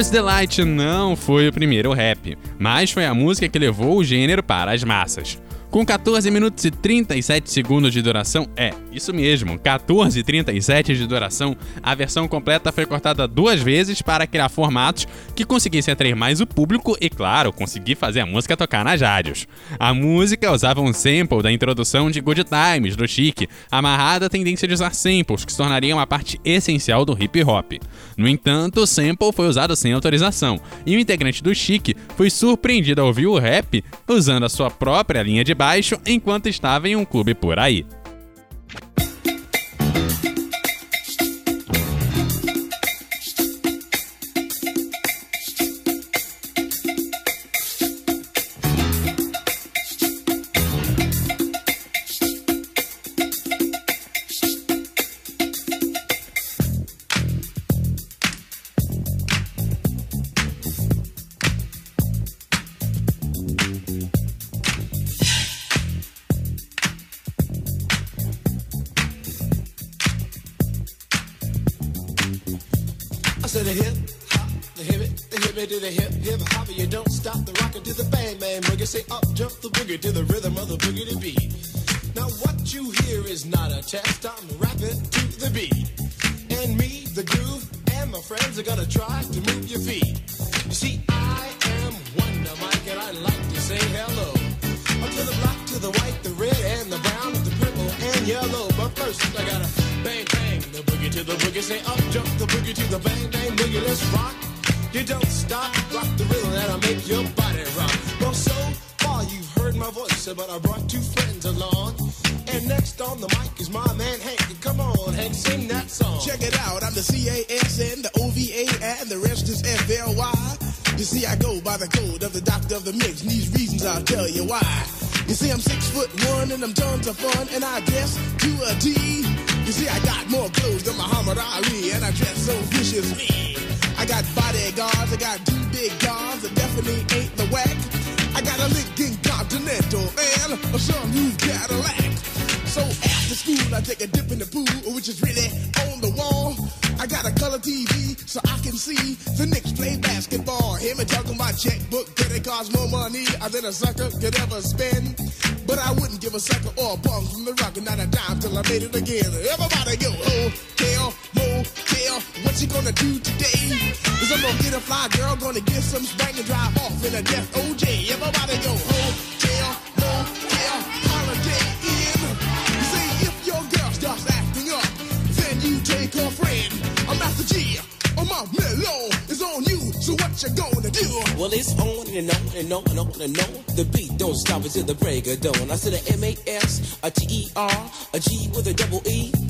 Rapper's Delight não foi o primeiro rap, mas foi a música que levou o gênero para as massas. Com 14 minutos e 37 segundos de duração, é, isso mesmo, 14 e 37 de duração, a versão completa foi cortada duas vezes para criar formatos que conseguissem atrair mais o público e, claro, conseguir fazer a música tocar nas rádios. A música usava um sample da introdução de Good Times, do Chic, amarrada à tendência de usar samples, que se tornariam uma parte essencial do hip hop. No entanto, o sample foi usado sem autorização, e o integrante do Chic foi surpreendido ao ouvir o rap usando a sua própria linha de baixo enquanto estava em um clube por aí. To the hip hop, the hip it, the hip it to the hip hip hop. You don't stop the rocket to the bang bang boogie. Say up jump the boogie to the rhythm of the boogie to beat. Now what you hear is not a test. I'm rapping to the beat, and me, the groove, and my friends are gonna try to move your feet. You see, I am Wonder Mike, and I like to say hello. Up to the black, to the white, the red, and the brown, the purple, and yellow. But first, I gotta bang bang the boogie to the boogie. Say up jump the boogie to the bang bang boogie. Let's rock. You don't stop, rock the rhythm that'll make your body rock. Well, so far you've heard my voice, but I brought two friends along. And next on the mic is my man Hank. Come on, Hank, sing that song. Check it out, I'm the C-A-S-N, the O-V-A, and the rest is F-L-Y. You see, I go by the code of the doctor of the mix, and these reasons I'll tell you why. You see, I'm six foot one, and I'm tons of fun, and I guess to a T. You see, I got more clothes than Muhammad Ali, and I dress so viciously. I got bodyguards, I got two big guns that definitely ain't the whack. I got a Lincoln Continental and a some new Cadillac. So after school, I take a dip in the pool, which is really on the wall. I got a color TV so I can see the Knicks play basketball. Hear me talking about checkbook, cause it costs more money than a sucker could ever spend. But I wouldn't give a sucker or a bum from the rock and not a dime till I made it again. Everybody go, oh, hotel, motel, oh, what you gonna do today? Is I'm gonna get a fly girl, gonna get some spank and drive off in a death OJ. Everybody go, oh, hotel, motel, holiday in. You see, if your girl starts acting up, then you take her friend. I'm Master Gee, or my mellow is on you. So what you gonna do? Well, it's on and on and on and on and on. The beat don't stop until the break of dawn. I said a M A S, a T E R, a G with a double E.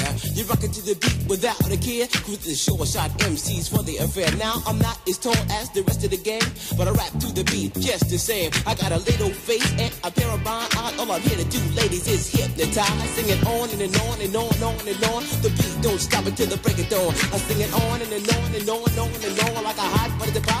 air. You rock it to the beat without a care. Cruise the short shot MCs for the affair. Now I'm not as tall as the rest of the gang, but I rap to the beat just the same. I got a little face and a pair of rhyme eyes. All I'm here to do, ladies, is hypnotize. Sing it on and, and on and on and on and on. The beat don't stop until the break of dawn. I sing it on and, and on and on and on and on like a hot butter. Pop,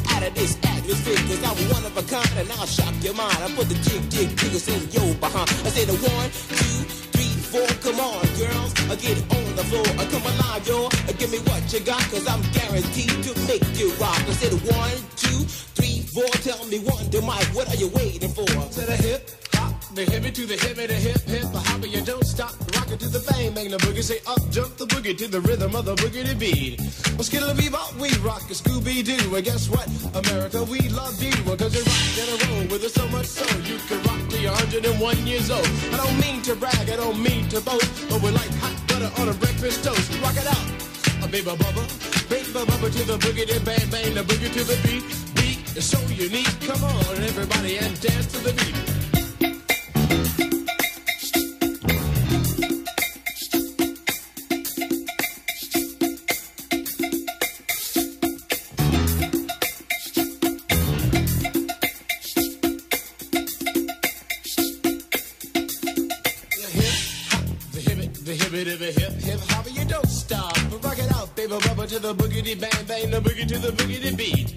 out of this atmosphere, cause I'm one of a kind and I'll shock your mind. I put the jig, jig, jiggles in your behind. I say the one, two, three, four. Come on, girls, I get on the floor. I come alive. Uh, Give me what you got, cause I'm guaranteed to make you rock. I said one, two, three, four. Tell me one, the mic, what are you waiting for? To the hip hop, the hippie to the hippie, the hip hip, the the bang bang, the boogie. Say up, jump the boogie to the rhythm of the boogie to beat. Well, skittle bebop, we rock a Scooby Doo. And guess what? America, we love you. Cause you rock and roll with us so much so you can rock me a 101 years old. I don't mean to brag, I don't mean to boast, but we're like hot butter on a breakfast toast. Rock it out, a baby bubba, baby bubba to the boogie, the bang bang, the boogie to the beat. Beat is so unique. Come on, everybody, and dance to the beat. To the boogity bang bang, the boogie to the boogity beat.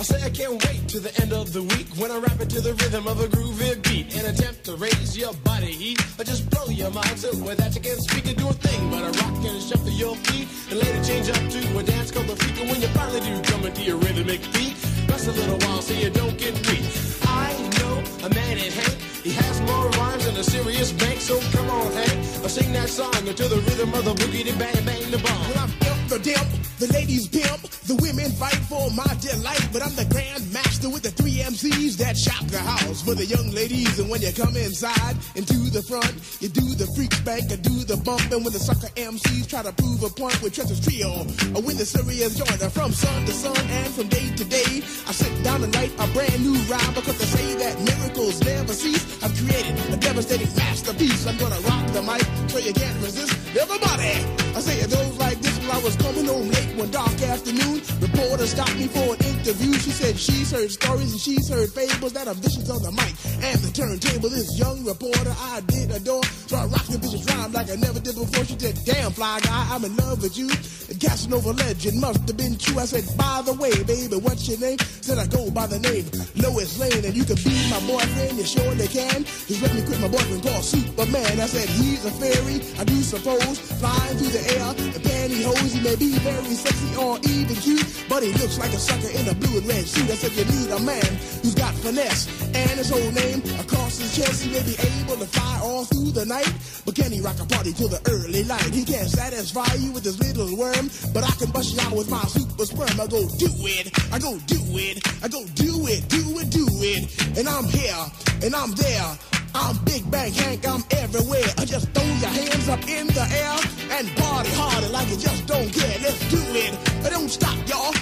I say I can't wait to the end of the week when I rap it to the rhythm of a groovy beat. and attempt to raise your body heat or just blow your mind so that you can't speak and do a thing but a rock and shuffle your feet and later change up to a dance called the freak. And when you finally do come into your rhythmic beat, rest a little while so you don't get weak. I know a man in Hank. He has more rhymes than a serious bank, so come on, Hank. I'll sing that song to the rhythm of the boogie, the bang, bang, the bomb. The dimp, the ladies pimp, the women fight for my delight. But I'm the grand master with the three MCs that shop the house for the young ladies. And when you come inside and to the front, you do the freak spank and do the bump. And when the sucker MCs try to prove a point with Trevor's trio, or when the serious joiner from sun to sun and from day to day, I sit down and write a brand new rhyme because they say that miracles never cease. I've created a devastating masterpiece. I'm gonna rock the mic so you can't resist. Everybody, Late one dark afternoon, reporter stopped me for an interview. She said she's heard stories and she's heard fables that are vicious on the mic and the turntable. This young reporter I did adore, so I rocked the vicious rhyme like I never did before. She said, "Damn fly guy, I'm in love with you." And Casanova legend must have been true. I said, "By the way, baby, what's your name?" Said I go by the name Lois Lane, and you can be my boyfriend. You surely can. Just let me quit my boyfriend called Superman. I said he's a fairy, I do suppose, flying through the air in pantyhose. He may be very sexy or even cute, but he looks like a sucker in a blue and red suit. I said you need a man who's got finesse and his whole name across his chest. He may be able to fly all through the night, but can he rock a party till the early light? He can't satisfy you with his little worm, but I can bust you out with my super sperm. I go do it, I go do it, I go do it, do it, do it, and I'm here and I'm there. I'm Big Bank Hank, I'm everywhere. I just throw your hands up in the air and party harder like you just don't care. Let's do it. I don't stop, y'all.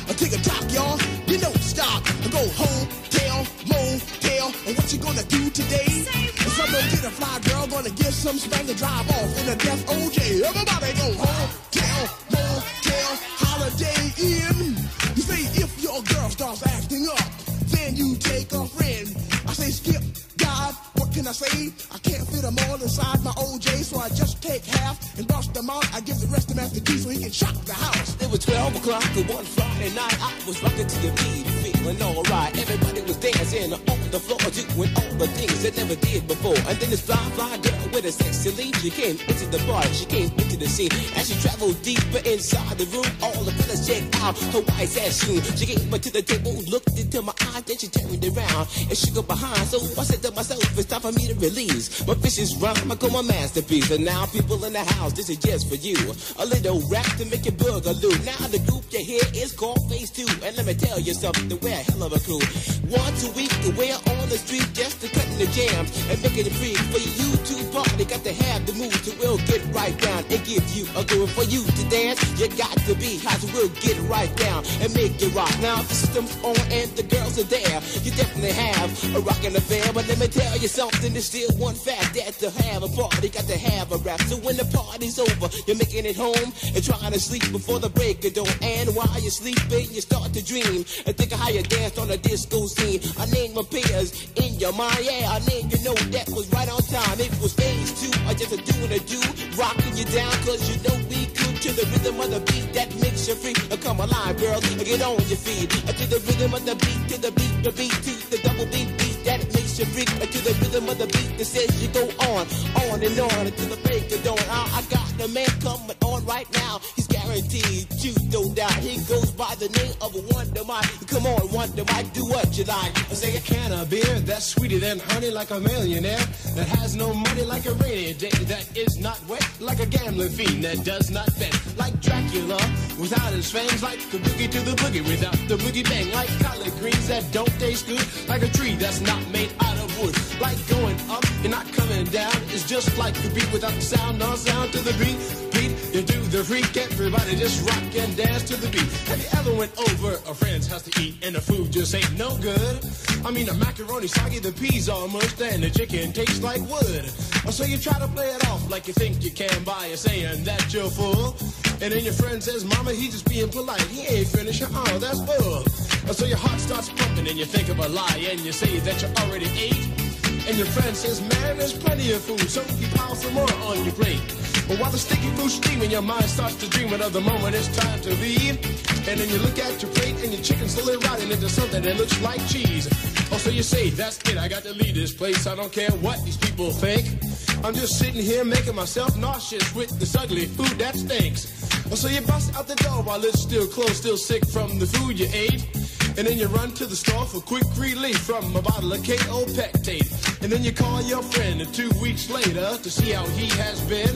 Some spank and drive off in a death OJ. Everybody go home, tail, motel, holiday in. You say if your girl starts acting up, then you take a friend. I say skip, God, what can I say? I can't fit them all inside my OJ, so I just take half and bust them out. I give the rest to Master Gee so he can shock the house. It was 12 o'clock on one Friday night. I was rocking to the beat, feeling alright. Everybody was dancing on the floor, doing all the things they never did before. And then this fly, fly girl with a sexy lead, she came into the bar, she came into the scene. As she traveled deeper inside the room, all the fellas checked out her white ass shoe. She came up to the table, looked into my eyes, then she turned around and she her behind. So I said to myself, it's time for me to release my vicious rhyme. I call my masterpiece. And now people in the house, this is just for you. A little rap to make you boogaloo. Now the group you hear is called Phase 2. And let me tell you something, we're a hell of a crew. Once a week, we're on the street just to cutting the jams and making it free for you to party. Got to have the mood to we'll get right down and give you a groove for you to dance. You got to be hot, so we'll get right down and make it rock. Now the system's on and the girls are there. You definitely have a rockin' affair, but let me tell you something. There's still one fact that to have a party, got to have a rap. So when the party's over, you're making it home and trying to sleep before the break of dawn. And while you're sleeping, you start to dream and think of how you danced on a disco scene. I name in your mind, yeah. I name you know that was right on time. It was phase two, I just a doing a do, rocking you down, cause you know we good to the rhythm of the beat that makes you free. Uh, Come alive, girl, get on your feet. To the rhythm of the beat, to the beat, the beat, to the double beat, beat that makes you free. Uh, To the rhythm of the beat that says you go on, on and on until the break of dawn. I, I got the man coming on right now. He's guaranteed to no doubt. He goes by the name of Wonder Mike. Come on, Wonder Mike, do what you like. I say a can of beer that's sweeter than honey, like a millionaire that has no money, like a rainy day that is not wet, like a gambling fiend that does not bet, like Dracula without his fangs, like the boogie to the boogie without the boogie bang, like collard greens that don't taste good, like a tree that's not made out wood, like going up and not coming down. It's just like a beat without the sound, no sound to the beat. Beat, you do the freak, everybody just rock and dance to the beat. Have you ever went over a friend's house to eat and the food just ain't no good? I mean, the macaroni soggy, the peas mushed, and the chicken tastes like wood. So you try to play it off like you think you can by saying that you're full. And then your friend says, Mama, he just being polite. He ain't finished. Oh, that's bull. So your heart starts pumping and you think of a lie and you say that you already ate. And your friend says, man, there's plenty of food, so you pile some more on your plate. But while the sticky food's steaming, your mind starts to dream of the moment it's time to leave. And then you look at your plate and your chicken's slowly rotting into something that looks like cheese. Oh, so you say, that's it, I got to leave this place. I don't care what these people think. I'm just sitting here making myself nauseous with this ugly food that stinks. Oh, so you bust out the door while it's still closed, still sick from the food you ate. And then you run to the store for quick relief from a bottle of Kaopectate. And then you call your friend two weeks later to see how he has been.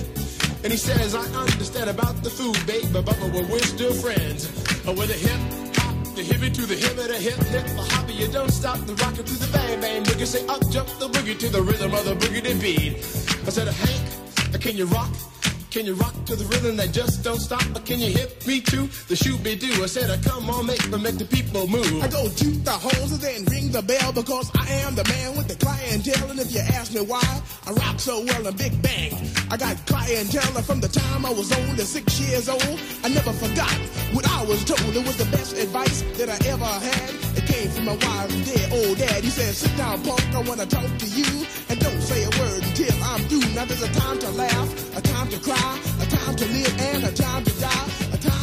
And he says, I understand about the food, babe, but, but we're still friends. Oh, with a hip hop, the hippie to the hip, the hip hip, the hobby, you don't stop the rocket to the bang bang boogie. Say up jump the boogie to the rhythm of the boogie beat. I said, Hank, can you rock? Can you rock to the rhythm that just don't stop? Or can you hit me to the shoot be do? I said, uh, come on, make make the people move. I go toot the horns and then ring the bell because I am the man with the clientele. And if you ask me why I rock so well in Big Bang, I got clientele from the time I was only six years old. I never forgot what I was told. It was the best advice that I ever had. It came from my wise dead old dad. He said, sit down, punk, I want to talk to you. And don't say a word until I'm through. Now there's a time to laugh, a time to cry a time to live and a time to die,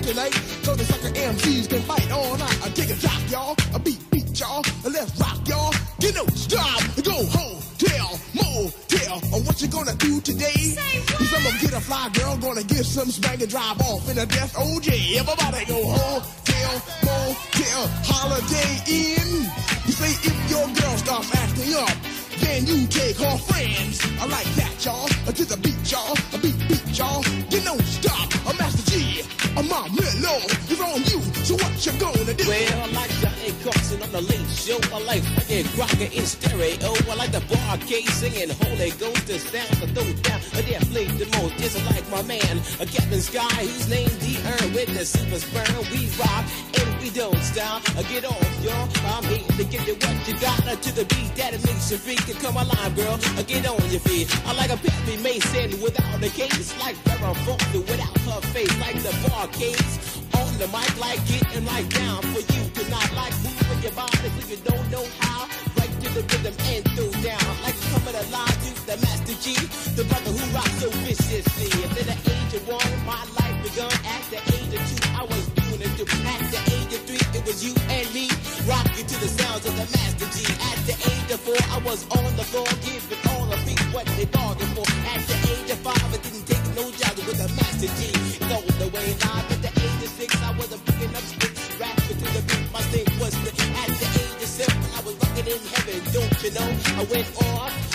on tonight, so the sucker MCs can fight all night. I take a drop, y'all, a beat, beat, y'all, let's rock, y'all. You know, stop, go home, tell, motel, or what you gonna do today? Cause I'm gonna get a fly girl, gonna get some spank and drive off in a death oh, OJ. Everybody go home, tell, motel, holiday in. You say if your girl starts acting up, then you take her friends. I like that, y'all. Uh, to the beat, y'all. A beat, beat, y'all. You don't stop. A Master Mom Mellow. It's on you. So what you gonna do? Well, like A Carson on the late show. I like fucking Crocker in stereo. I like the Bar-Kays singing Holy Ghost. The sound of those down. I dare the most. Just like my man, a Captain Sky, whose name D. Earn with the super sperm. We rock and we don't stop. I get off, y'all. I'm here to give you what you got uh, to the beat that it makes you freak. Come alive, girl. I get on your feet. I like a Perry Mason without a case. Like Farrah Fawcett without her face. Like the Bar-Kays on the mic, like getting right down for you to not like G, the brother who rocks so viciously. And at the age of one, my life begun. At the age of two, I was doing it. At the age of three, it was you and me. Rocking to the sounds of the Master Gee. At the age of four, I was on the floor, giving all the feet what they bargained for. At the age of five, I didn't take no job with the Master Gee. It's the way live. At the age of six, I was a picking up sticks, rapping to the beat. My thing was the, at the age of seven, I was rocking in heaven. Don't you know? I went off.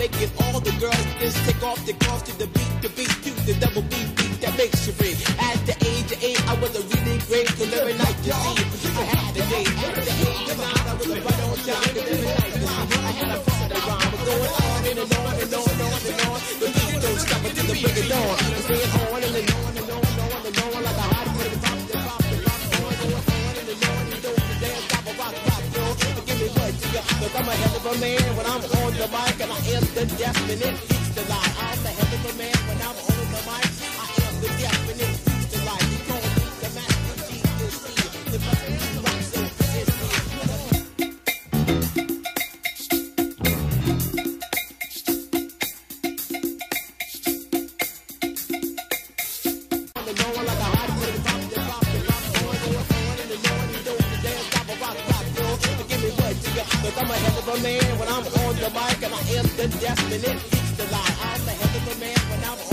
Down, making all the girls just take off the cross to the beat, the beat to the double beat, beat that makes you free. At the age of eight, I was a really great, cause every night you see, you had the day. At the age of nine, I was a right on time, cause every night you see, I had a party rhyme. Going on and on and on and on and on. The beat don't stop until the break of dawn. It's going on and on and on and on and on like a hot butter pop, the pop, the pop, on and on and on and on. Dance, a rock, rock, roll. Give me what you got, I'm a hell of a man when I'm on the mic I the definite beats the lie. I'm the hell of a man when I'm on the mic. I am the definite beats the lie. You me the master Gee, you see, the brother who rocks so viciously. I'm a head of a man when I'm on the mic, and I am the destiny. It's the lie. I'm a head of a man when I'm on